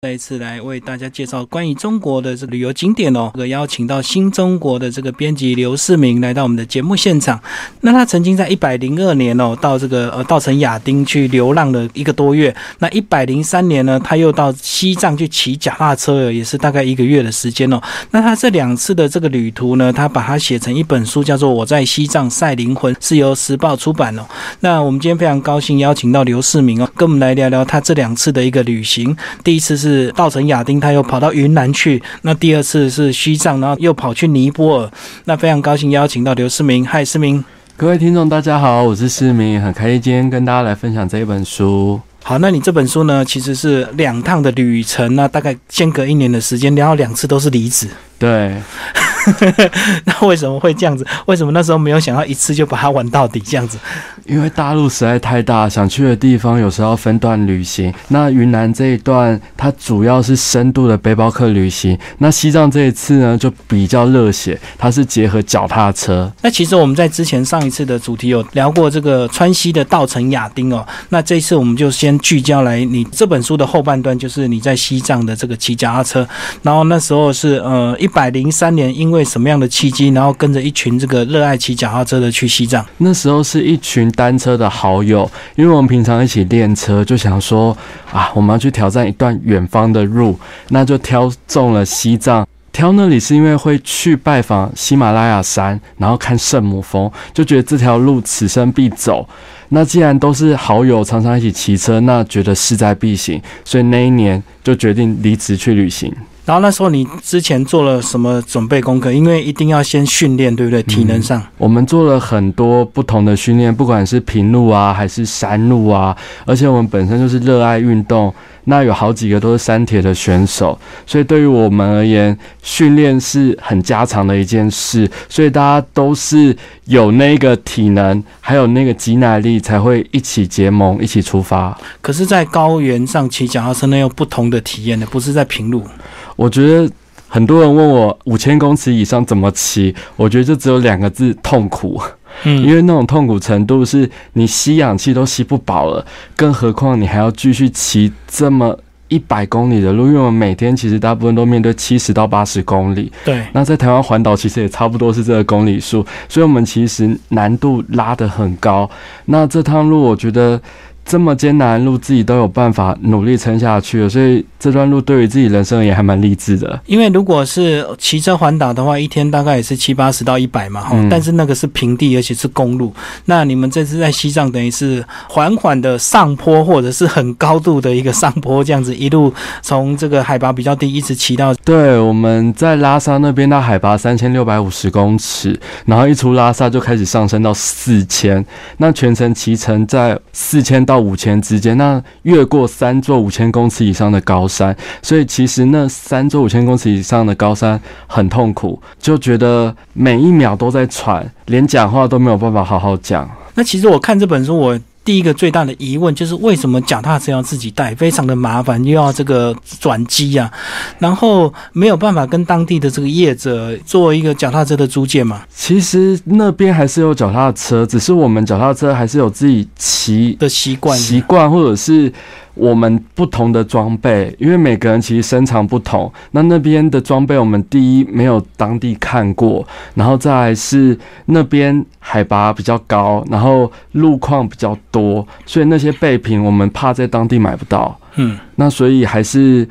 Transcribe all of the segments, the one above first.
再一次来为大家介绍关于中国的这旅游景点哦，这个邀请到新中国的这个编辑刘世明来到我们的节目现场。那他曾经在一百零二年哦，到这个呃稻城亚丁去流浪了一个多月。那一百零三年呢，他又到西藏去骑脚踏车，也是大概一个月的时间哦。那他这两次的这个旅途呢，他把它写成一本书，叫做《我在西藏赛灵魂》，是由时报出版哦。那我们今天非常高兴邀请到刘世明哦，跟我们来聊聊他这两次的一个旅行。第一次是。是稻城亚丁，他又跑到云南去。那第二次是西藏，然后又跑去尼泊尔。那非常高兴邀请到刘世明，嗨，世明，各位听众大家好，我是世明，很开心今天跟大家来分享这一本书。好，那你这本书呢，其实是两趟的旅程，那大概间隔一年的时间，然后两次都是离子。对。那为什么会这样子？为什么那时候没有想要一次就把它玩到底这样子？因为大陆实在太大，想去的地方有时候要分段旅行。那云南这一段，它主要是深度的背包客旅行。那西藏这一次呢，就比较热血，它是结合脚踏车。那其实我们在之前上一次的主题有聊过这个川西的稻城亚丁哦。那这次我们就先聚焦来，你这本书的后半段就是你在西藏的这个骑脚踏车。然后那时候是呃一百零三年，因为为什么样的契机，然后跟着一群这个热爱骑脚踏车的去西藏？那时候是一群单车的好友，因为我们平常一起练车，就想说啊，我们要去挑战一段远方的路，那就挑中了西藏。挑那里是因为会去拜访喜马拉雅山，然后看圣母峰，就觉得这条路此生必走。那既然都是好友，常常一起骑车，那觉得势在必行，所以那一年就决定离职去旅行。然后那时候你之前做了什么准备功课？因为一定要先训练，对不对？体能上，我们做了很多不同的训练，不管是平路啊，还是山路啊。而且我们本身就是热爱运动，那有好几个都是山铁的选手，所以对于我们而言，训练是很家常的一件事。所以大家都是有那个体能，还有那个挤耐力，才会一起结盟，一起出发。可是，在高原上骑脚踏车，那有不同的体验的，不是在平路。我觉得很多人问我五千公尺以上怎么骑，我觉得就只有两个字：痛苦。嗯，因为那种痛苦程度是你吸氧气都吸不饱了，更何况你还要继续骑这么一百公里的路。因为我们每天其实大部分都面对七十到八十公里。对。那在台湾环岛其实也差不多是这个公里数，所以我们其实难度拉得很高。那这趟路我觉得。这么艰难的路，自己都有办法努力撑下去了，所以这段路对于自己人生也还蛮励志的。因为如果是骑车环岛的话，一天大概也是七八十到一百嘛，哈。但是那个是平地，而且是公路。那你们这次在西藏，等于是缓缓的上坡，或者是很高度的一个上坡，这样子一路从这个海拔比较低，一直骑到。对，我们在拉萨那边，到海拔三千六百五十公尺，然后一出拉萨就开始上升到四千，那全程骑程在四千到。五千之间，那越过三座五千公尺以上的高山，所以其实那三座五千公尺以上的高山很痛苦，就觉得每一秒都在喘，连讲话都没有办法好好讲。那其实我看这本书，我。第一个最大的疑问就是为什么脚踏车要自己带，非常的麻烦，又要这个转机呀，然后没有办法跟当地的这个业者做一个脚踏车的租借嘛？其实那边还是有脚踏车，只是我们脚踏车还是有自己骑的习惯，习惯或者是。我们不同的装备，因为每个人其实身长不同。那那边的装备，我们第一没有当地看过，然后再是那边海拔比较高，然后路况比较多，所以那些备品我们怕在当地买不到。嗯，那所以还是。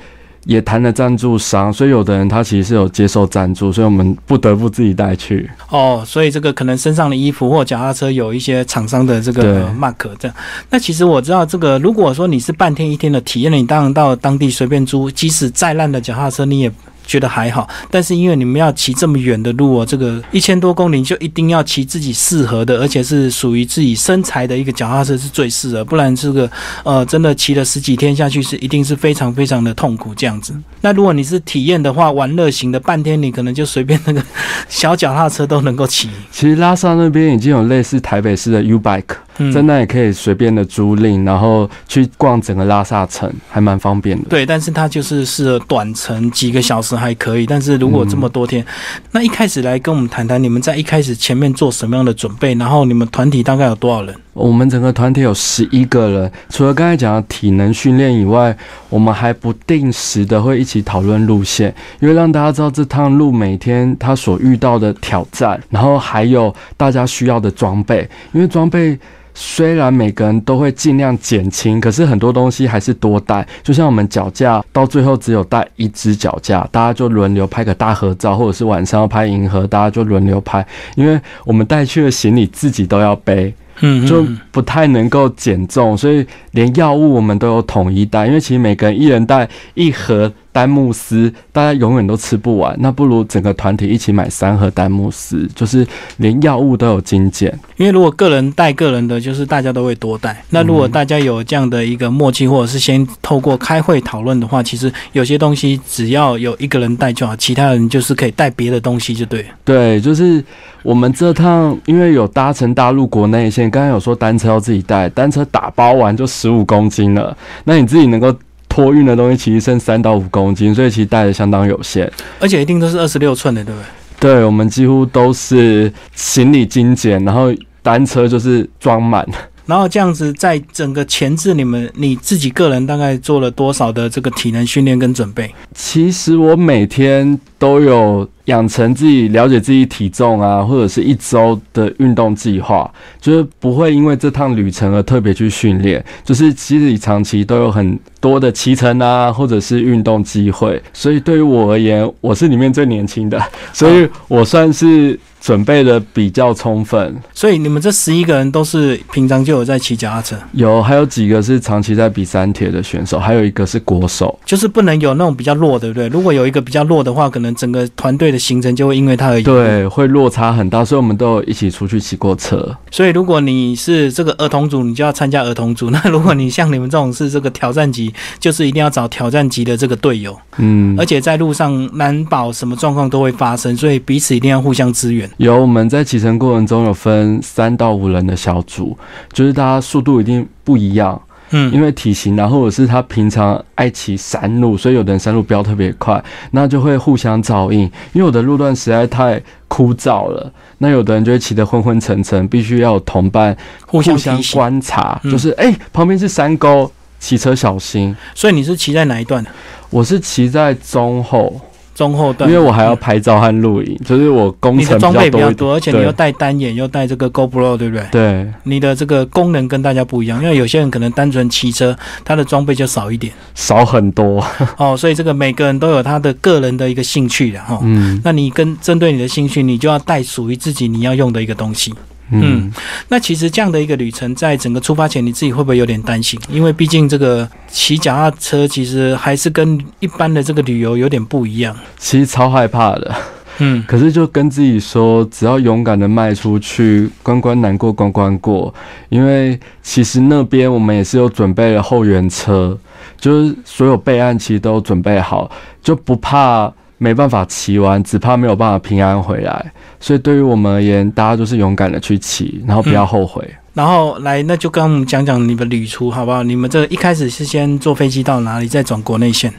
也谈了赞助商，所以有的人他其实是有接受赞助，所以我们不得不自己带去。哦，所以这个可能身上的衣服或脚踏车有一些厂商的这个 mark 这样。那其实我知道这个，如果说你是半天一天的体验了，你当然到当地随便租，即使再烂的脚踏车你也。觉得还好，但是因为你们要骑这么远的路哦，这个一千多公里就一定要骑自己适合的，而且是属于自己身材的一个脚踏车是最适合，不然这个呃真的骑了十几天下去是一定是非常非常的痛苦这样子。那如果你是体验的话，玩乐型的，半天你可能就随便那个小脚踏车都能够骑。其实拉萨那边已经有类似台北市的 U Bike。在那也可以随便的租赁，然后去逛整个拉萨城，还蛮方便的。对，但是它就是适合短程，几个小时还可以。但是如果这么多天，那一开始来跟我们谈谈，你们在一开始前面做什么样的准备？然后你们团体大概有多少人？我们整个团体有十一个人，除了刚才讲的体能训练以外，我们还不定时的会一起讨论路线，因为让大家知道这趟路每天他所遇到的挑战，然后还有大家需要的装备，因为装备。虽然每个人都会尽量减轻，可是很多东西还是多带。就像我们脚架，到最后只有带一只脚架，大家就轮流拍个大合照，或者是晚上要拍银河，大家就轮流拍。因为我们带去的行李自己都要背，嗯就不太能够减重，所以连药物我们都有统一带。因为其实每个人一人带一盒。丹慕斯，大家永远都吃不完，那不如整个团体一起买三盒丹慕斯，就是连药物都有精简。因为如果个人带个人的，就是大家都会多带。那如果大家有这样的一个默契，或者是先透过开会讨论的话，其实有些东西只要有一个人带就好，其他人就是可以带别的东西就对。对，就是我们这趟因为有搭乘大陆国内线，刚刚有说单车要自己带，单车打包完就十五公斤了，那你自己能够。托运的东西其实剩三到五公斤，所以其实带的相当有限，而且一定都是二十六寸的，对不对？对，我们几乎都是行李精简，然后单车就是装满。然后这样子，在整个前置，你们你自己个人大概做了多少的这个体能训练跟准备？其实我每天都有。养成自己了解自己体重啊，或者是一周的运动计划，就是不会因为这趟旅程而特别去训练。就是其实你长期都有很多的骑乘啊，或者是运动机会。所以对于我而言，我是里面最年轻的，所以我算是准备的比较充分。所以你们这十一个人都是平常就有在骑脚踏车？有，还有几个是长期在比三铁的选手，还有一个是国手。就是不能有那种比较弱，对不对？如果有一个比较弱的话，可能整个团队的。行程就会因为他而对，会落差很大，所以我们都有一起出去骑过车。所以如果你是这个儿童组，你就要参加儿童组；那如果你像你们这种是这个挑战级，就是一定要找挑战级的这个队友。嗯，而且在路上难保什么状况都会发生，所以彼此一定要互相支援。有我们在骑乘过程中有分三到五人的小组，就是大家速度一定不一样。嗯，因为体型然后，或者是他平常爱骑山路，所以有的人山路飙特别快，那就会互相照应。因为有的路段实在太枯燥了，那有的人就会骑得昏昏沉沉，必须要有同伴互相观察，就是哎，旁边是山沟，骑车小心。所以你是骑在哪一段？我是骑在中后。中后段，因为我还要拍照和录影，就是我工程装备比较多，而且你又带单眼，又带这个 GoPro，对不对？对，你的这个功能跟大家不一样，因为有些人可能单纯骑车，他的装备就少一点，少很多哦。所以这个每个人都有他的个人的一个兴趣的哈。嗯，那你跟针对你的兴趣，你就要带属于自己你要用的一个东西。嗯，那其实这样的一个旅程，在整个出发前，你自己会不会有点担心？因为毕竟这个骑脚踏车，其实还是跟一般的这个旅游有点不一样。其实超害怕的，嗯，可是就跟自己说，只要勇敢的迈出去，关关难过关关过。因为其实那边我们也是有准备了后援车，就是所有备案其实都准备好，就不怕。没办法骑完，只怕没有办法平安回来。所以对于我们而言，大家就是勇敢的去骑，然后不要后悔。然后来，那就跟我们讲讲你们旅途好不好？你们这一开始是先坐飞机到哪里，再转国内线？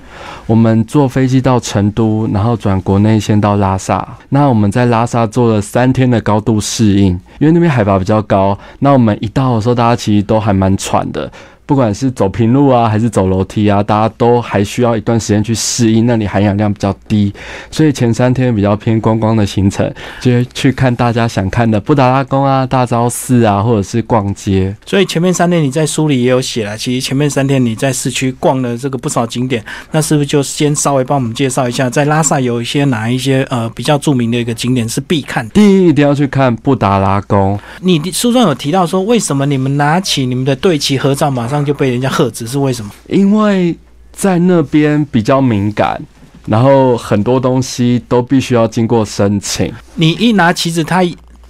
我们坐飞机到成都，然后转国内线到拉萨。那我们在拉萨做了三天的高度适应，因为那边海拔比较高。那我们一到的时候，大家其实都还蛮喘的。不管是走平路啊，还是走楼梯啊，大家都还需要一段时间去适应那里含氧量比较低，所以前三天比较偏观光的行程，就是去看大家想看的布达拉宫啊、大昭寺啊，或者是逛街。所以前面三天你在书里也有写了，其实前面三天你在市区逛了这个不少景点，那是不是就先稍微帮我们介绍一下，在拉萨有一些哪一些呃比较著名的一个景点是必看的？第一，一定要去看布达拉宫。你书中有提到说，为什么你们拿起你们的队旗合照，马上就被人家喝止是为什么？因为在那边比较敏感，然后很多东西都必须要经过申请。你一拿旗子，他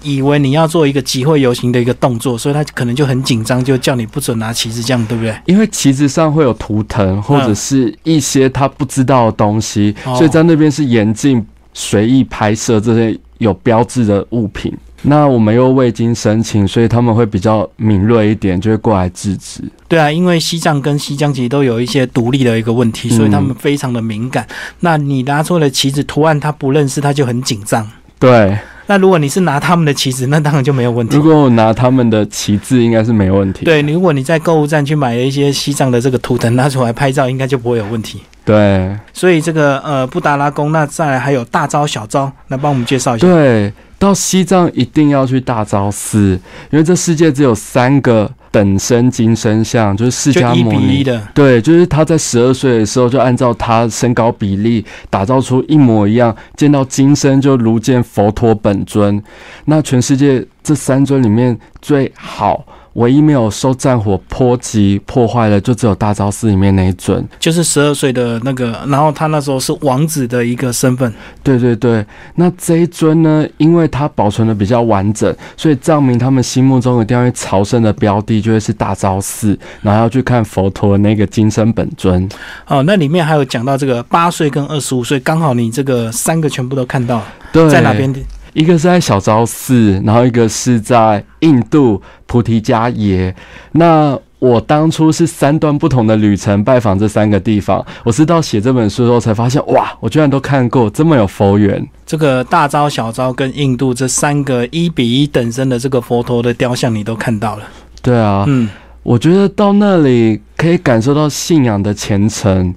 以为你要做一个集会游行的一个动作，所以他可能就很紧张，就叫你不准拿旗子，这样对不对？因为旗子上会有图腾或者是一些他不知道的东西，所以在那边是严禁随意拍摄这些有标志的物品。那我们又未经申请，所以他们会比较敏锐一点，就会过来制止。对啊，因为西藏跟西疆其实都有一些独立的一个问题，所以他们非常的敏感。那你拿出了旗子图案，他不认识，他就很紧张。对，那如果你是拿他们的旗子，那当然就没有问题如。果我拿他们的旗帜，应该是没问题。对，如果你在购物站去买了一些西藏的这个图腾拿出来拍照，应该就不会有问题。对所以这个呃布达拉宫，那再来还有大招、小招，来帮我们介绍一下。对，到西藏一定要去大昭寺，因为这世界只有三个等身金身像，就是释迦牟尼。的，对，就是他在十二岁的时候就按照他身高比例打造出一模一样，见到金身就如见佛陀本尊。那全世界这三尊里面最好，唯一没有受战火波及破坏的，就只有大昭寺里面那一尊。就是十二岁的那个，然后他那时候是王子的一个身份。对对对，那这一尊呢，因为它保存的比较完整，所以藏民他们心目中一定要去朝圣的标的就会是大昭寺，然后要去看佛陀的那个金身本尊。哦，那里面还有讲到这个八岁跟二十五岁，刚好你这个三个全部都看到了，在哪边？？一个是在小昭寺，然后一个是在印度菩提迦耶。那我当初是三段不同的旅程拜访这三个地方，我是到写这本书的时候才发现，哇，我居然都看过，这么有佛缘。这个大昭、小昭跟印度这三个一比一等身的这个佛陀的雕像，你都看到了。对啊，嗯，我觉得到那里可以感受到信仰的虔诚，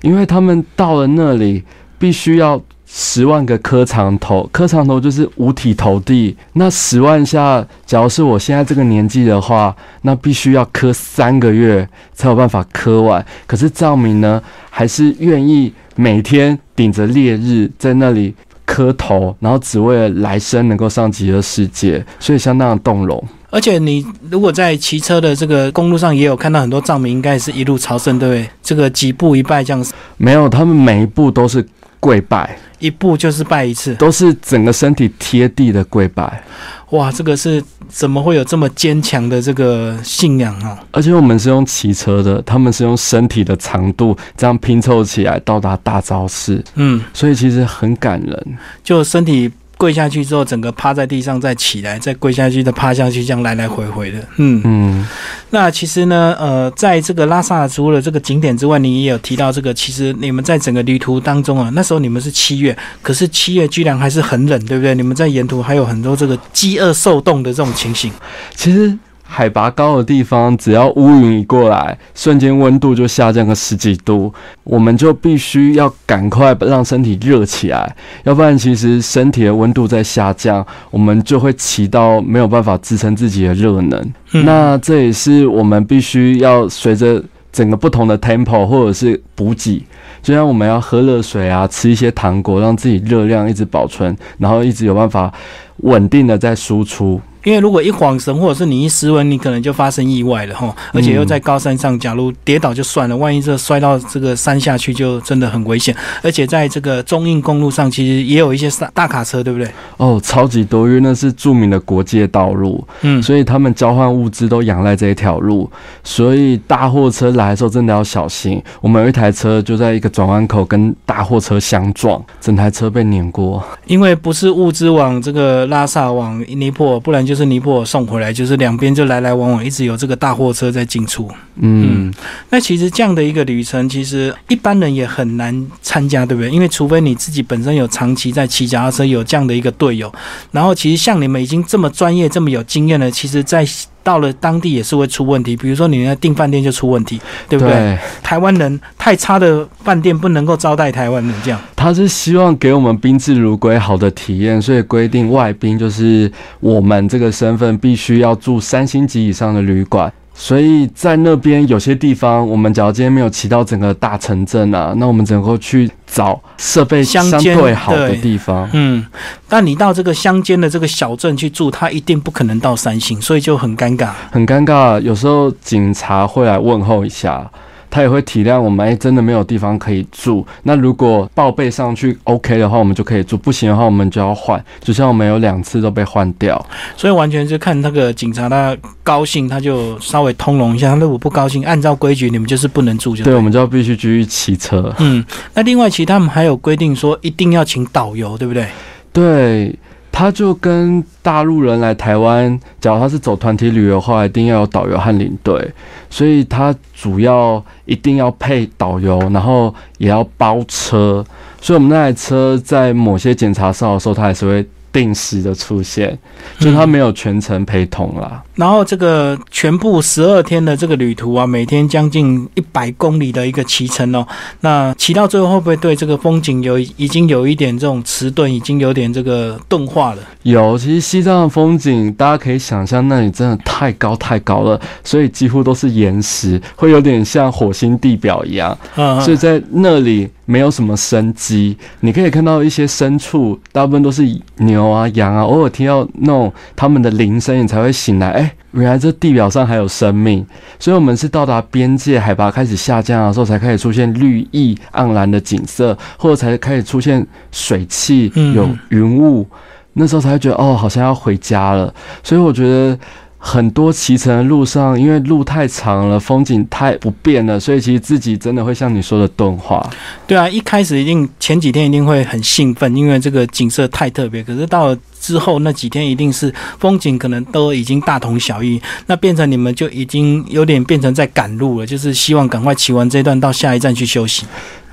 因为他们到了那里必须要十万个磕长头，磕长头就是五体投地。那十万下，假如是我现在这个年纪的话，那必须要磕三个月才有办法磕完。可是藏民呢，还是愿意每天顶着烈日在那里。磕头，然后只为了来生能够上极乐世界，所以相当的动容。而且你如果在骑车的这个公路上，也有看到很多藏民，应该是一路朝圣，对不对？这个几步一拜这样子，没有，他们每一步都是跪拜。一步就是拜一次。都是整个身体贴地的跪拜，哇，这个是怎么会有这么坚强的这个信仰啊？而且我们是用骑车的，他们是用身体的长度这样拼凑起来到达大昭寺，嗯，所以其实很感人。就身体跪下去之后，整个趴在地上，再起来，再跪下去，再趴下去，这样来来回回的。嗯，嗯，那其实呢，呃，在这个拉萨除了这个景点之外，你也有提到这个，其实你们在整个旅途当中啊，那时候你们是七月，可是七月居然还是很冷，对不对？你们在沿途还有很多这个饥饿受冻的这种情形。其实海拔高的地方，只要乌云一过来，瞬间温度就下降个十几度，我们就必须要赶快让身体热起来，要不然其实身体的温度在下降，我们就会起到没有办法支撑自己的热能。嗯那这也是我们必须要随着整个不同的 tempo 或者是补给，就像我们要喝热水啊，吃一些糖果，让自己热量一直保存，然后一直有办法稳定的在输出。因为如果一晃神，或者是你一失温，你可能就发生意外了哈。而且又在高山上，假如跌倒就算了，万一这摔到这个山下去，就真的很危险。而且在这个中印公路上，其实也有一些大大卡车，对不对？哦，超级多，因为那是著名的国界道路，嗯，所以他们交换物资都仰赖这一条路，所以大货车来的时候真的要小心。我们有一台车就在一个转弯口跟大货车相撞，整台车被碾过。因为不是物资往这个拉萨往尼泊尔，不然就是尼泊尔送回来，就是两边就来来往往，一直有这个大货车在进出。嗯，那其实这样的一个旅程，其实一般人也很难参加，对不对？因为除非你自己本身有长期在骑脚踏车，有这样的一个队友，然后其实像你们已经这么专业、这么有经验了，其实在到了当地也是会出问题。比如说你那订饭店就出问题，对不对？台湾人太差的饭店不能够招待台湾人，这样。他是希望给我们宾至如归好的体验，所以规定外宾就是我们这个身份必须要住三星级以上的旅馆。所以在那边有些地方，我们假如今天没有骑到整个大城镇啊，那我们只能够去找设备相对好的地方。嗯，但你到这个乡间的这个小镇去住，他一定不可能到三星，所以就很尴尬。很尴尬，有时候警察会来问候一下，他也会体谅我们，哎、真的没有地方可以住。那如果报备上去 OK 的话，我们就可以住；不行的话，我们就要换。就像我们有两次都被换掉。所以完全是看那个警察他高兴，他就稍微通融一下；他如果不高兴，按照规矩你们就是不能住就对，对我们就要必须继续骑车。嗯，那另外其他他们还有规定说一定要请导游，对不对？对，他就跟大陆人来台湾，假如他是走团体旅游的话，一定要有导游和领队，所以他主要一定要配导游，然后也要包车。所以我们那台车在某些检查哨的时候，他还是会定时的出现，就他没有全程陪同啦。然后这个全部十二天的这个旅途啊，每天将近一百公里的一个骑程哦，那骑到最后会不会对这个风景有已经有一点这种迟钝，已经有点这个钝化了？有，其实西藏的风景大家可以想象，那里真的太高太高了，所以几乎都是岩石，会有点像火星地表一样。嗯，所以在那里没有什么生机，你可以看到一些牲畜，大部分都是牛啊、羊啊，偶尔听到那种他们的铃声，你才会醒来。哎，原来这地表上还有生命。所以，我们是到达边界，海拔开始下降的时候，才开始出现绿意盎然的景色，或者才开始出现水汽、有云雾，那时候才会觉得哦，好像要回家了。所以，我觉得。很多骑乘的路上，因为路太长了，风景太不变了，所以其实自己真的会像你说的钝化。对啊，一开始一定前几天一定会很兴奋，因为这个景色太特别。可是到了之后那几天，一定是风景可能都已经大同小异，那变成你们就已经有点变成在赶路了，就是希望赶快骑完这段到下一站去休息。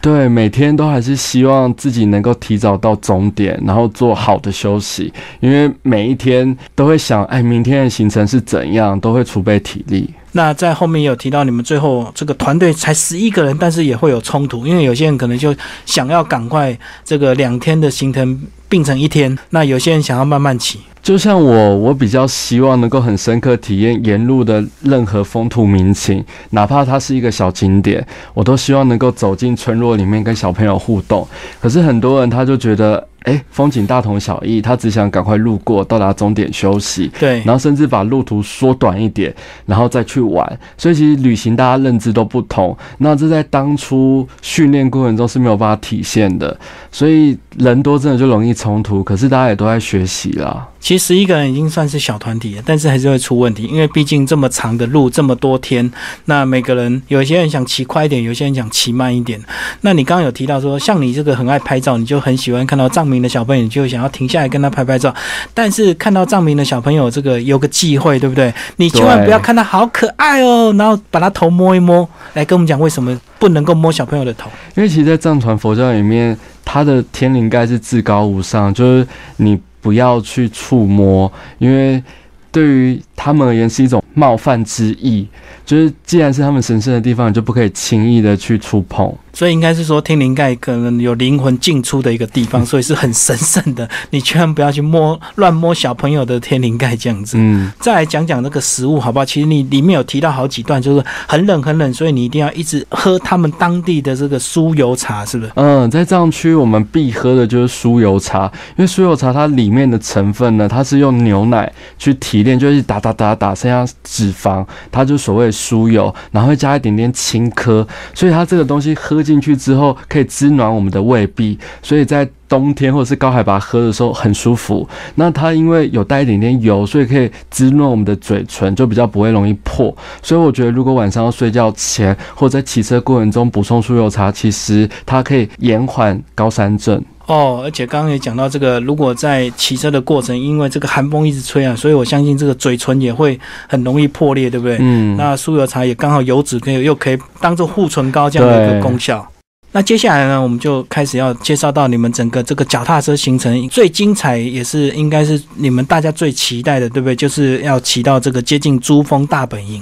对，每天都还是希望自己能够提早到终点，然后做好的休息，因为每一天都会想，哎，明天的行程是怎样，都会储备体力。那在后面有提到，你们最后这个团队才十一个人，但是也会有冲突，因为有些人可能就想要赶快这个两天的行程并成一天，那有些人想要慢慢骑。就像我，我比较希望能够很深刻体验沿路的任何风土民情，哪怕它是一个小景点，我都希望能够走进村落里面跟小朋友互动。可是很多人他就觉得。哎，风景大同小异，他只想赶快路过，到达终点休息。对，然后甚至把路途缩短一点，然后再去玩。所以其实旅行大家认知都不同，那这在当初训练过程中是没有办法体现的。所以人多真的就容易冲突，可是大家也都在学习啦。其实一个人已经算是小团体了，但是还是会出问题，因为毕竟这么长的路，这么多天，那每个人有些人想骑快一点，有些人想骑慢一点。那你刚刚有提到说，像你这个很爱拍照，你就很喜欢看到藏民的小朋友，就想要停下来跟他拍拍照。但是看到藏民的小朋友这个有个忌讳，对不对？你千万不要看他好可爱哦，然后把他头摸一摸，来跟我们讲为什么不能够摸小朋友的头？因为其实，在藏传佛教里面，他的天灵盖是至高无上，就是你。不要去触摸，因为对于他们而言是一种冒犯之意。就是既然是他们神圣的地方，你就不可以轻易的去触碰。所以应该是说，天灵盖可能有灵魂进出的一个地方，所以是很神圣的。你千万不要去摸乱摸小朋友的天灵盖这样子。嗯，再来讲讲那个食物好不好？其实你里面有提到好几段，就是很冷很冷，所以你一定要一直喝他们当地的这个酥油茶，是不是？嗯，在藏区我们必喝的就是酥油茶，因为酥油茶它里面的成分呢，它是用牛奶去提炼，就是打打打打剩下脂肪，它就所谓酥油，然后会加一点点青稞，所以它这个东西喝。进去之后可以滋暖我们的胃壁，所以在冬天或者是高海拔喝的时候很舒服。那它因为有带一点点油，所以可以滋润我们的嘴唇，就比较不会容易破。所以我觉得，如果晚上要睡觉前或者在骑车过程中补充酥油茶，其实它可以延缓高山症。哦，而且刚刚也讲到这个，如果在骑车的过程，因为这个寒风一直吹啊，所以我相信这个嘴唇也会很容易破裂，对不对？嗯。那酥油茶也刚好油脂可以又可以当做护唇膏这样的一个功效。那接下来呢，我们就开始要介绍到你们整个这个脚踏车行程最精彩，也是应该是你们大家最期待的，对不对？就是要骑到这个接近珠峰大本营。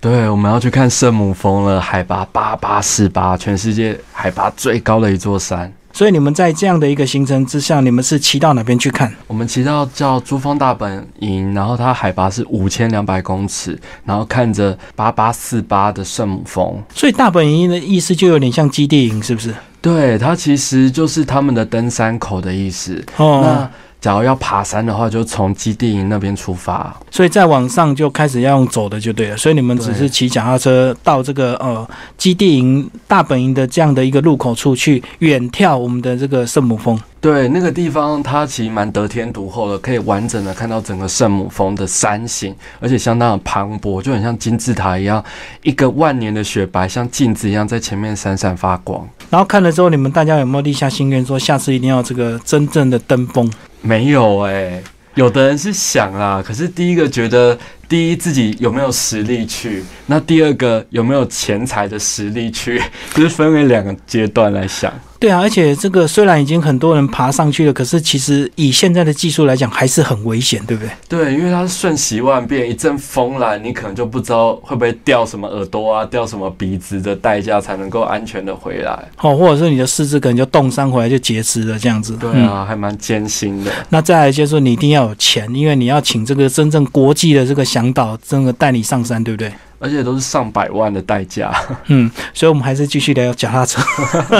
对，我们要去看圣母峰了，海拔八八四八，全世界海拔最高的一座山。所以你们在这样的一个行程之下，你们是骑到哪边去看？我们骑到叫珠峰大本营，然后它海拔是五千两百公尺，然后看着八八四八的圣母峰。所以大本营的意思就有点像基地营，是不是？对，它其实就是他们的登山口的意思。哦。那假如要爬山的话，就从基地营那边出发，所以再往上就开始要用走的就对了。所以你们只是骑脚踏车到这个呃基地营大本营的这样的一个路口处去远眺我们的这个圣母峰。对，那个地方它其实蛮得天独厚的，可以完整的看到整个圣母峰的山形，而且相当的磅礴，就很像金字塔一样，一个万年的雪白像镜子一样在前面闪闪发光。然后看了之后，你们大家有没有立下心愿，说下次一定要这个真正的登峰？没有哎，有的人是想啦，可是第一个觉得第一自己有没有实力去，那第二个有没有钱财的实力去，就是分为两个阶段来想。对啊，而且这个虽然已经很多人爬上去了，可是其实以现在的技术来讲，还是很危险，对不对？对，因为它是瞬息万变，一阵风来，你可能就不知道会不会掉什么耳朵啊，掉什么鼻子的代价才能够安全的回来。哦，或者是你的四肢可能就冻伤回来就截肢了这样子。对啊，还蛮艰辛的。那再来就是你一定要有钱，因为你要请这个真正国际的这个向导，真的带你上山，对不对？而且都是上百万的代价。嗯，所以我们还是继续聊脚踏车。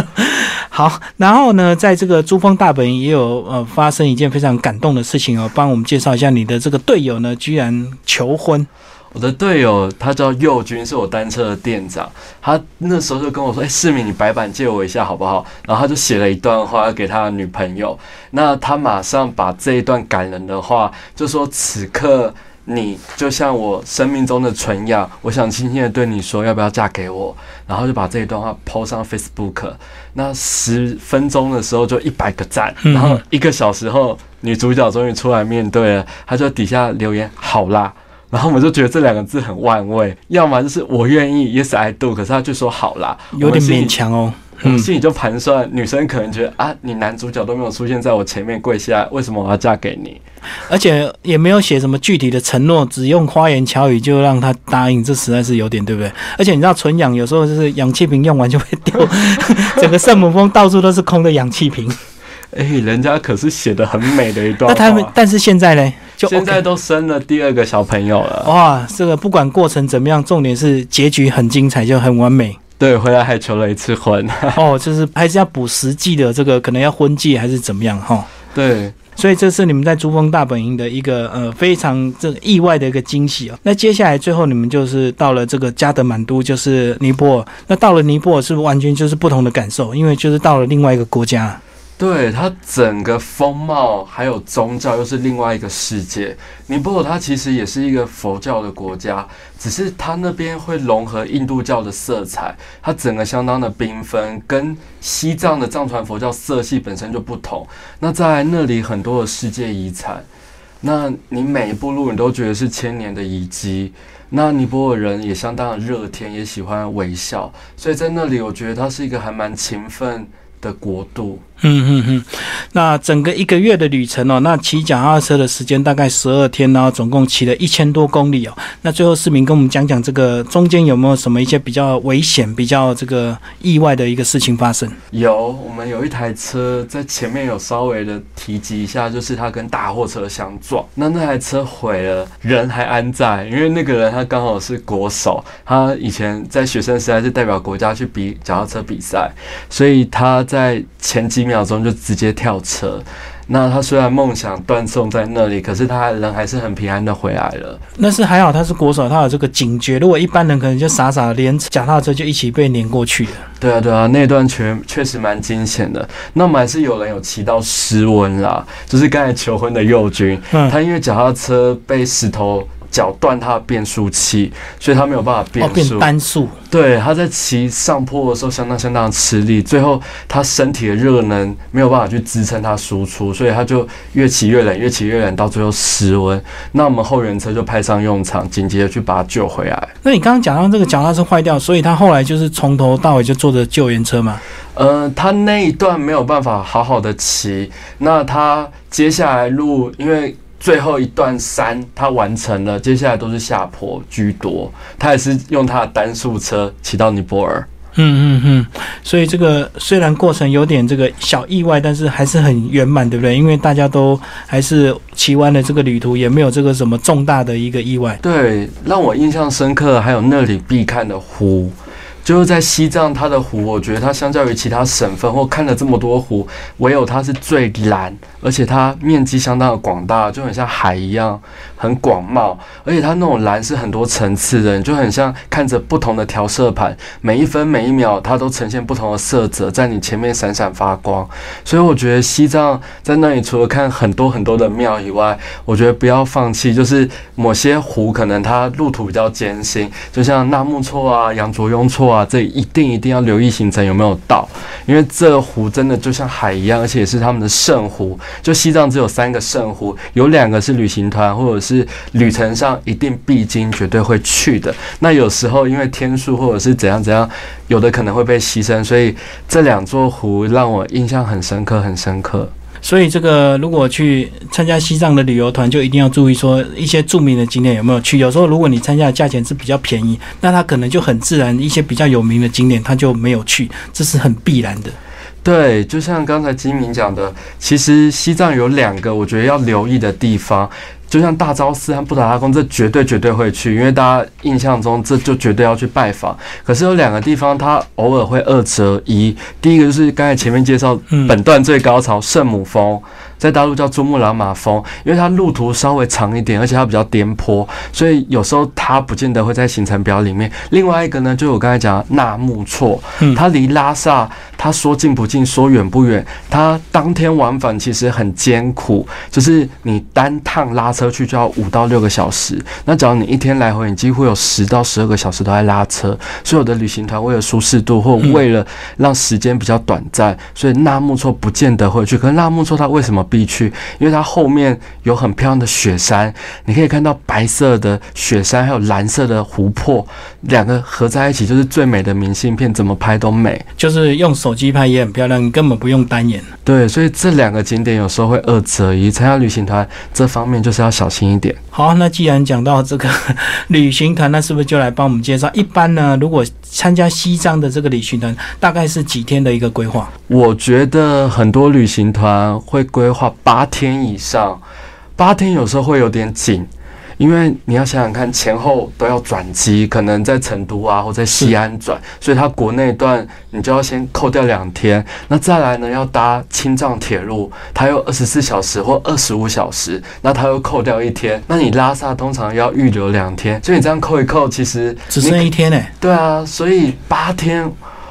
好，然后呢，在这个珠峰大本营也有呃发生一件非常感动的事情哦，帮我们介绍一下你的这个队友呢，居然求婚。我的队友他叫佑军，是我单车的店长。他那时候就跟我说：“哎，世明，你白板借我一下好不好？”然后他就写了一段话给他的女朋友。那他马上把这一段感人的话，就说：“此刻。”你就像我生命中的纯阳，我想轻轻的对你说，要不要嫁给我？然后就把这一段话抛上 Facebook。那十分钟的时候就一百个赞，然后一个小时后，女主角终于出来面对了，她就底下留言好啦。然后我们就觉得这两个字很万味，要么就是我愿意，Yes I do，可是她就说好啦，有点勉强哦。我心里就盘算，女生可能觉得啊，你男主角都没有出现在我前面跪下，为什么我要嫁给你？而且也没有写什么具体的承诺，只用花言巧语就让他答应，这实在是有点对不对？而且你知道纯氧有时候就是氧气瓶用完就会丢，整个圣母峰到处都是空的氧气瓶。哎，人家可是写的很美的一段。那他们，但是现在呢？就现在都生了第二个小朋友了。哇，这个不管过程怎么样，重点是结局很精彩，就很完美。对，回来还求了一次婚。哦，就是还是要补实际的这个，可能要婚戒还是怎么样哈？对，所以这是你们在珠峰大本营的一个呃非常这意外的一个惊喜哦。那接下来最后你们就是到了这个加德满都，就是尼泊尔。那到了尼泊尔是完全就是不同的感受，因为就是到了另外一个国家。对它整个风貌还有宗教又是另外一个世界。尼泊尔它其实也是一个佛教的国家，只是它那边会融合印度教的色彩，它整个相当的缤纷，跟西藏的藏传佛教色系本身就不同。那在那里很多的世界遗产，那你每一步路你都觉得是千年的遗迹。那尼泊尔人也相当的热天，也喜欢微笑，所以在那里我觉得它是一个还蛮勤奋。的国度，嗯嗯嗯，那整个一个月的旅程哦，那骑脚踏车的时间大概十二天，然后总共骑了一千多公里哦。那最后市民跟我们讲讲这个中间有没有什么一些比较危险、比较这个意外的一个事情发生？有，我们有一台车在前面有稍微的提及一下，就是它跟大货车相撞，那那台车毁了，人还安在，因为那个人他刚好是国手，他以前在学生时代是代表国家去比脚踏车比赛，所以他。在前几秒钟就直接跳车，那他虽然梦想断送在那里，可是他人还是很平安的回来了。那是还好，他是国手，他有这个警觉。如果一般人可能就傻傻连脚踏车就一起被碾过去了。对啊，对啊，那段确确实蛮惊险的。那我们还是有人有骑到失温啦，就是刚才求婚的右军，他因为脚踏车被石头。脚断他的变速器，所以他没有办法变速。变单速。对，他在骑上坡的时候相当相当吃力，最后他身体的热能没有办法去支撑他输出，所以他就越骑越冷，越骑越冷，到最后失温。那我们后援车就派上用场，紧急的去把他救回来。那你刚刚讲到这个脚踏车坏掉，所以他后来就是从头到尾就坐着救援车嘛？呃，他那一段没有办法好好的骑，那他接下来路因为。最后一段山他完成了，接下来都是下坡居多。他也是用他的单速车骑到尼泊尔。嗯嗯嗯，所以这个虽然过程有点这个小意外，但是还是很圆满，对不对？因为大家都还是骑完了这个旅途，也没有这个什么重大的一个意外。对，让我印象深刻还有那里必看的湖。就是在西藏，它的湖，我觉得它相较于其他省份或看了这么多湖，唯有它是最蓝，而且它面积相当的广大，就很像海一样，很广袤。而且它那种蓝是很多层次的，就很像看着不同的调色盘，每一分每一秒它都呈现不同的色泽，在你前面闪闪发光。所以我觉得西藏在那里，除了看很多很多的庙以外，我觉得不要放弃，就是某些湖可能它路途比较艰辛，就像纳木错啊、羊卓雍错啊。这一定一定要留意行程有没有到，因为这湖真的就像海一样，而且也是他们的圣湖。就西藏只有三个圣湖，有两个是旅行团或者是旅程上一定必经、绝对会去的。那有时候因为天数或者是怎样怎样，有的可能会被牺牲，所以这两座湖让我印象很深刻，很深刻。所以这个如果去参加西藏的旅游团，就一定要注意说一些著名的景点有没有去。有时候如果你参加的价钱是比较便宜，那他可能就很自然一些比较有名的景点他就没有去，这是很必然的。对，就像刚才金明讲的，其实西藏有两个我觉得要留意的地方。就像大昭寺和布达拉宫，这绝对绝对会去，因为大家印象中这就绝对要去拜访。可是有两个地方，它偶尔会二择一。第一个就是刚才前面介绍本段最高潮圣母峰。在大陆叫珠穆朗玛峰，因为它路途稍微长一点，而且它比较颠簸，所以有时候它不见得会在行程表里面。另外一个呢，就我刚才讲纳木错，它离拉萨，它说近不近，说远不远，它当天往返其实很艰苦，就是你单趟拉车去就要五到六个小时，那只要你一天来回，你几乎有十到十二个小时都在拉车。所有的旅行团为了舒适度，或为了让时间比较短暂，所以纳木错不见得会去。可是纳木错它为什么？必去，因为它后面有很漂亮的雪山，你可以看到白色的雪山，还有蓝色的湖泊，两个合在一起就是最美的明信片，怎么拍都美。就是用手机拍也很漂亮，你根本不用单眼。对，所以这两个景点有时候会二择一，参加旅行团这方面就是要小心一点。好，那既然讲到这个 旅行团，那是不是就来帮我们介绍？一般呢，如果参加西藏的这个旅行团，大概是几天的一个规划？我觉得很多旅行团会规划八天以上，八天有时候会有点紧。因为你要想想看，前后都要转机，可能在成都啊或在西安转，所以它国内段你就要先扣掉两天。那再来呢，要搭青藏铁路，它有二十四小时或二十五小时，那它又扣掉一天。那你拉萨通常要预留两天，所以你这样扣一扣，其实只剩一天呢。对啊，所以八天。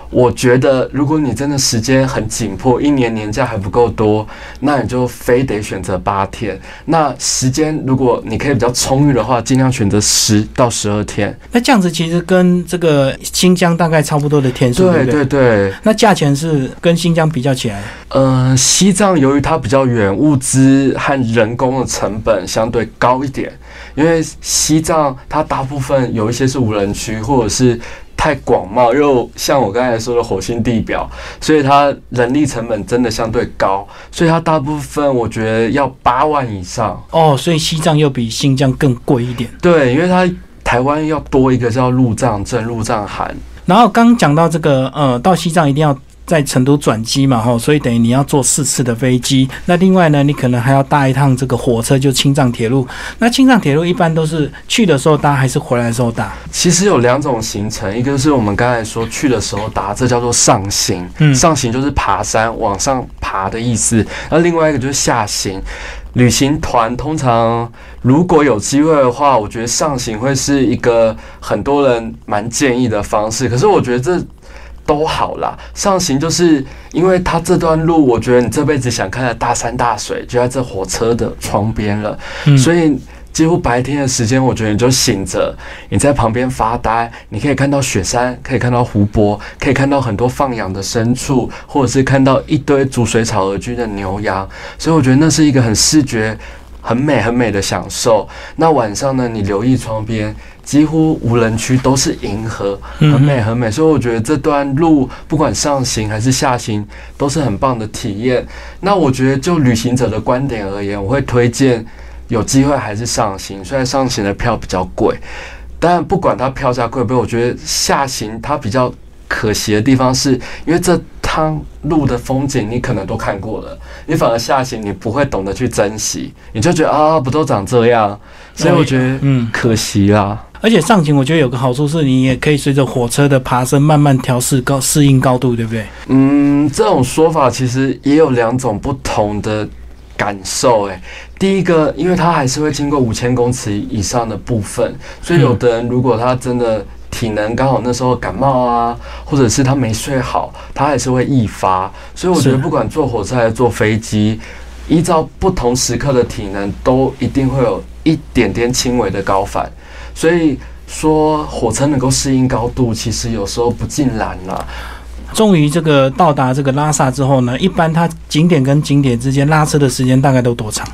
我觉得，如果你真的时间很紧迫，一年年假还不够多，那你就非得选择八天。那时间如果你可以比较充裕的话，尽量选择十到十二天。那这样子其实跟这个新疆大概差不多的天数，对对对。那价钱是跟新疆比较起来，呃，西藏由于它比较远，物资和人工的成本相对高一点，因为西藏它大部分有一些是无人区，或者是。太广袤，又像我刚才说的火星地表，所以它人力成本真的相对高，所以它大部分我觉得要八万以上哦。所以西藏又比新疆更贵一点。对，因为它台湾要多一个叫入藏证、入藏函。然后刚讲到这个，呃，到西藏一定要。在成都转机嘛，哈，所以等于你要坐四次的飞机。那另外呢，你可能还要搭一趟这个火车，就青藏铁路。那青藏铁路一般都是去的时候搭，还是回来的时候搭？其实有两种行程，一个是我们刚才说去的时候搭，这叫做上行。嗯，上行就是爬山往上爬的意思。那另外一个就是下行。旅行团通常如果有机会的话，我觉得上行会是一个很多人蛮建议的方式。可是我觉得这。都好啦，上行就是因为它这段路，我觉得你这辈子想看的大山大水就在这火车的窗边了，所以几乎白天的时间，我觉得你就醒着，你在旁边发呆，你可以看到雪山，可以看到湖泊，可以看到很多放养的牲畜，或者是看到一堆逐水草而居的牛羊，所以我觉得那是一个很视觉很美很美的享受。那晚上呢，你留意窗边。几乎无人区都是银河，很美很美，所以我觉得这段路不管上行还是下行都是很棒的体验。那我觉得就旅行者的观点而言，我会推荐有机会还是上行，虽然上行的票比较贵，但不管它票价贵不贵，我觉得下行它比较可惜的地方是因为这。趟路的风景你可能都看过了，你反而下行你不会懂得去珍惜，你就觉得啊不都长这样，所以我觉得嗯可惜啦。而且上行我觉得有个好处是你也可以随着火车的爬升慢慢调试高适应高度，对不对？嗯，这种说法其实也有两种不同的感受。诶，第一个，因为它还是会经过五千公尺以上的部分，所以有的人如果他真的。体能刚好那时候感冒啊，或者是他没睡好，他还是会易发。所以我觉得不管坐火车还是坐飞机，依照不同时刻的体能，都一定会有一点点轻微的高反。所以说火车能够适应高度，其实有时候不尽然啦。终于这个到达这个拉萨之后呢，一般它景点跟景点之间拉车的时间大概都多长？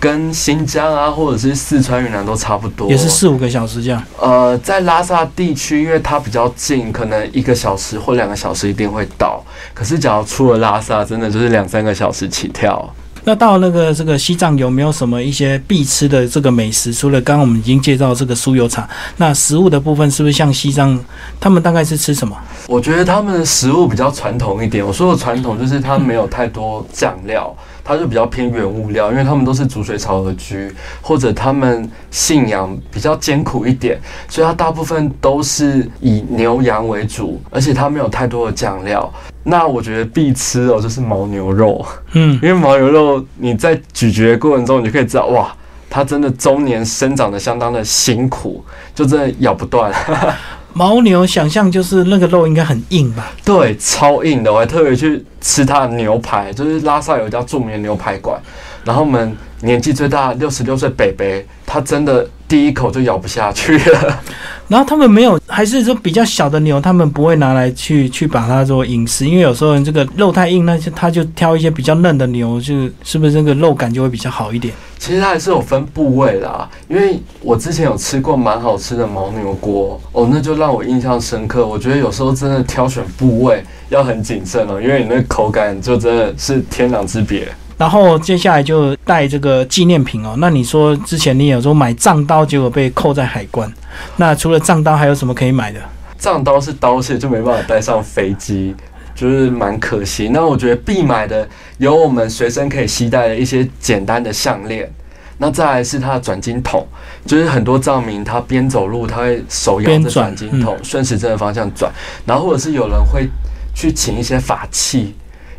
跟新疆啊，或者是四川、云南都差不多，也是四五个小时这样。呃，在拉萨地区，因为它比较近，可能一个小时或两个小时一定会到。可是，只要出了拉萨，真的就是两三个小时起跳。那到那个这个西藏有没有什么一些必吃的这个美食？除了刚刚我们已经介绍这个酥油茶，那食物的部分是不是像西藏，他们大概是吃什么？我觉得他们的食物比较传统一点。我说的传统就是它没有太多酱料。它就比较偏原物料，因为他们都是煮水草而居，或者他们信仰比较艰苦一点，所以它大部分都是以牛羊为主，而且它没有太多的酱料。那我觉得必吃哦，就是牦牛肉，嗯，因为牦牛肉你在咀嚼过程中，你就可以知道，哇，它真的中年生长的相当的辛苦，就真的咬不断。牦牛想象就是那个肉应该很硬吧？对，超硬的。我还特别去吃它的牛排，就是拉萨有一家著名的牛排馆，然后我们年纪最大六十六岁北北，他真的第一口就咬不下去了。然后他们没有，还是说比较小的牛，他们不会拿来去去把它做饮食，因为有时候这个肉太硬，那就他就挑一些比较嫩的牛，就是不是那个肉感就会比较好一点。其实它还是有分部位啦，因为我之前有吃过蛮好吃的牦牛锅哦，那就让我印象深刻。我觉得有时候真的挑选部位要很谨慎哦，因为你那口感就真的是天壤之别。然后接下来就带这个纪念品哦。那你说之前你有说买藏刀，结果被扣在海关。那除了藏刀，还有什么可以买的？藏刀是刀械，就没办法带上飞机，就是蛮可惜。那我觉得必买的有我们随身可以携带的一些简单的项链。那再来是它的转经筒，就是很多藏民他边走路他会手摇着转经筒，顺时针的方向转。然后或者是有人会去请一些法器。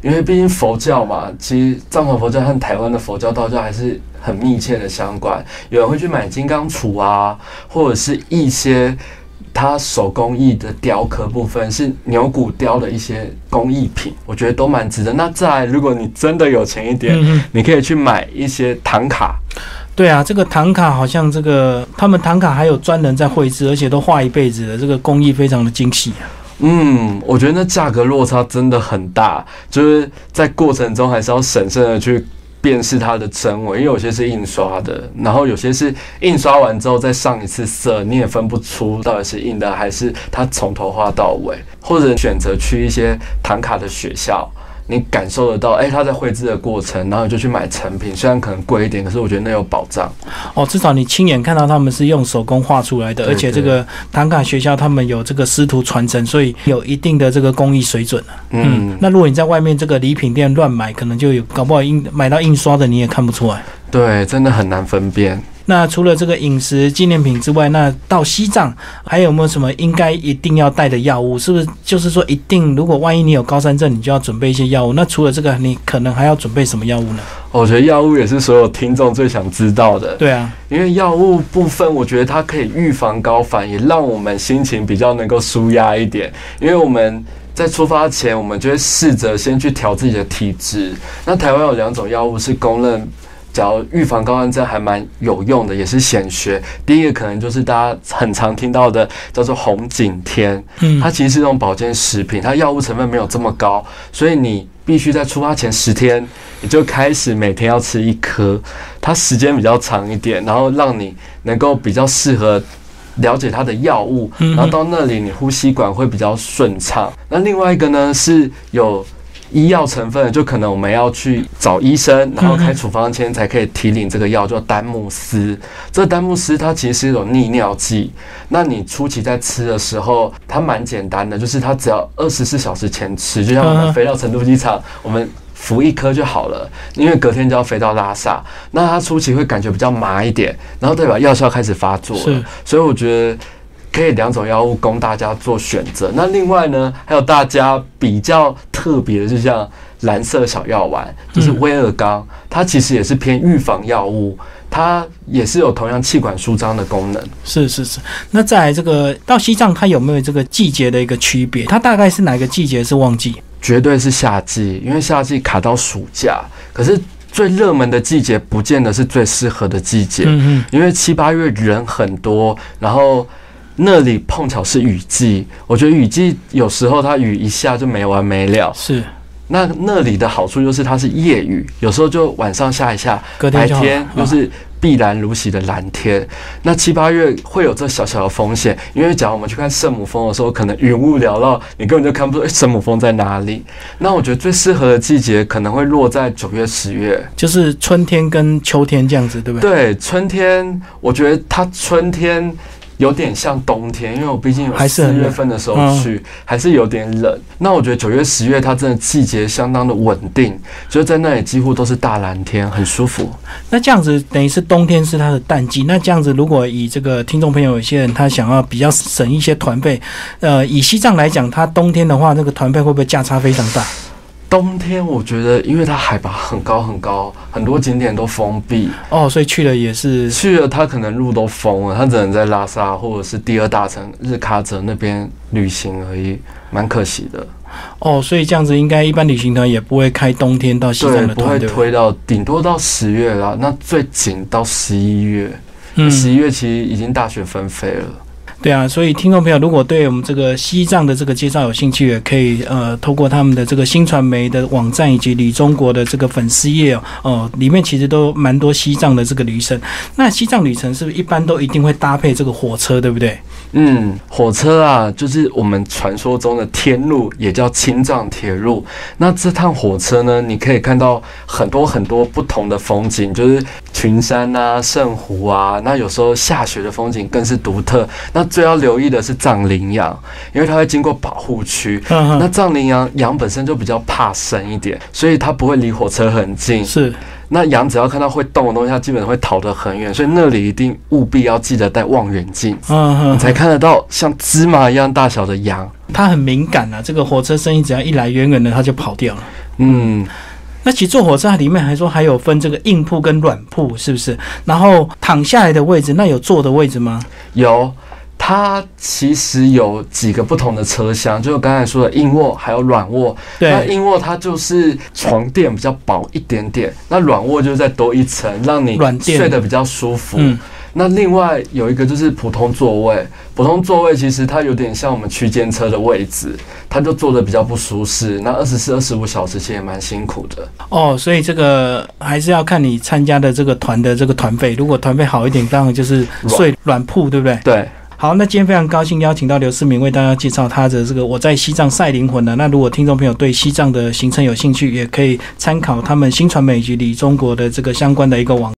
因为毕竟佛教嘛，其实藏传佛教和台湾的佛教、道教还是很密切的相关。有人会去买金刚杵啊，或者是一些他手工艺的雕刻部分，是牛骨雕的一些工艺品，我觉得都蛮值得。那再，如果你真的有钱一点，你可以去买一些唐卡。对啊，这个唐卡好像这个他们唐卡还有专人在绘制，而且都画一辈子的，这个工艺非常的精细啊。嗯，我觉得那价格落差真的很大，就是在过程中还是要审慎的去辨识它的真伪，因为有些是印刷的，然后有些是印刷完之后再上一次色，你也分不出到底是印的还是它从头画到尾，或者选择去一些唐卡的学校。你感受得到，哎，他在绘制的过程，然后你就去买成品，虽然可能贵一点，可是我觉得那有保障。哦，至少你亲眼看到他们是用手工画出来的，而且这个唐卡学校他们有这个师徒传承，所以有一定的这个工艺水准了。嗯，那如果你在外面这个礼品店乱买，可能就有搞不好印买到印刷的你也看不出来。对，真的很难分辨。那除了这个饮食纪念品之外，那到西藏还有没有什么应该一定要带的药物？是不是就是说一定，如果万一你有高山症，你就要准备一些药物？那除了这个，你可能还要准备什么药物呢？我觉得药物也是所有听众最想知道的。对啊，因为药物部分，我觉得它可以预防高反，也让我们心情比较能够舒压一点。因为我们在出发前，我们就会试着先去调自己的体质。那台湾有两种药物是公认。只要预防高山症还蛮有用的，也是显学。第一个可能就是大家很常听到的，叫做红景天。嗯，它其实是一种保健食品，它药物成分没有这么高，所以你必须在出发前十天，你就开始每天要吃一颗。它时间比较长一点，然后让你能够比较适合了解它的药物，然后到那里你呼吸管会比较顺畅。那另外一个呢是有。医药成分就可能我们要去找医生，然后开处方签才可以提领这个药，叫丹木斯。这丹木斯它其实是一种利尿剂。那你初期在吃的时候，它蛮简单的，就是它只要二十四小时前吃，就像我们飞到成都机场，我们服一颗就好了。因为隔天就要飞到拉萨，那它初期会感觉比较麻一点，然后代表药效开始发作了。所以我觉得。可以两种药物供大家做选择。那另外呢，还有大家比较特别的，就像蓝色小药丸，就是威尔刚，它其实也是偏预防药物，它也是有同样气管舒张的功能。是是是。那在这个到西藏，它有没有这个季节的一个区别？它大概是哪个季节是旺季？绝对是夏季，因为夏季卡到暑假。可是最热门的季节，不见得是最适合的季节。嗯嗯。因为七八月人很多，然后。那里碰巧是雨季，我觉得雨季有时候它雨一下就没完没了。是，那那里的好处就是它是夜雨，有时候就晚上下一下，白隔天又是碧蓝如洗的蓝天。那七八月会有这小小的风险，因为假如我们去看圣母峰的时候，可能云雾缭绕，你根本就看不出诶圣母峰在哪里。那我觉得最适合的季节可能会落在九月、十月。就是春天跟秋天这样子，对不对？对，春天，我觉得它春天有点像冬天，因为我毕竟有四月份的时候去，还是有点冷。那我觉得九月、十月它真的季节相当的稳定，就是在那里几乎都是大蓝天，很舒服。那这样子等于是冬天是它的淡季。那这样子，如果以这个听众朋友有些人他想要比较省一些团费，呃，以西藏来讲，它冬天的话，那个团费会不会价差非常大？冬天我觉得，因为它海拔很高很高，很多景点都封闭，哦，所以去了也是去了它可能路都封了，它只能在拉萨或者是第二大城日喀则那边旅行而已，蛮可惜的。哦，所以这样子应该一般旅行团也不会开冬天到西藏的团，不会？推到顶多到十月啦，那最紧到十一月。嗯十一月其实已经大雪纷飞了。对啊，所以听众朋友如果对我们这个西藏的这个介绍有兴趣，也可以呃透过他们的这个新传媒的网站以及旅中国的这个粉丝页哦，哦里面其实都蛮多西藏的这个旅程。那西藏旅程是不是一般都一定会搭配这个火车，对不对？嗯，火车啊，就是我们传说中的天路，也叫青藏铁路。那这趟火车呢，你可以看到很多很多不同的风景，就是群山啊、圣湖啊。那有时候下雪的风景更是独特。那最要留意的是藏羚羊，因为它会经过保护区。嗯那藏羚羊羊本身就比较怕生一点，所以它不会离火车很近。是那羊只要看到会动的东西，它基本上会逃得很远，所以那里一定务必要记得带望远镜，嗯哼，你才看得到像芝麻一样大小的羊。它很敏感啊，这个火车声音只要一来，远远的它就跑掉了。嗯，那其实坐火车它里面还说还有分这个硬铺跟软铺，是不是？然后躺下来的位置，那有坐的位置吗？有。它其实有几个不同的车厢，就是我刚才说的硬卧还有软卧。那，硬卧它就是床垫比较薄一点点，那软卧就是再多一层，让你睡得比较舒服。嗯，那另外有一个就是普通座位，普通座位其实它有点像我们区间车的位置，它就坐的比较不舒适。那二十四、二十五小时其实也蛮辛苦的。哦，所以这个还是要看你参加的这个团的这个团费，如果团费好一点，当然就是睡软铺，对不对？对，好，那今天非常高兴邀请到刘世明为大家介绍他的这个我在西藏赛灵魂的。那如果听众朋友对西藏的行程有兴趣，也可以参考他们新传媒以及李中国的这个相关的一个网。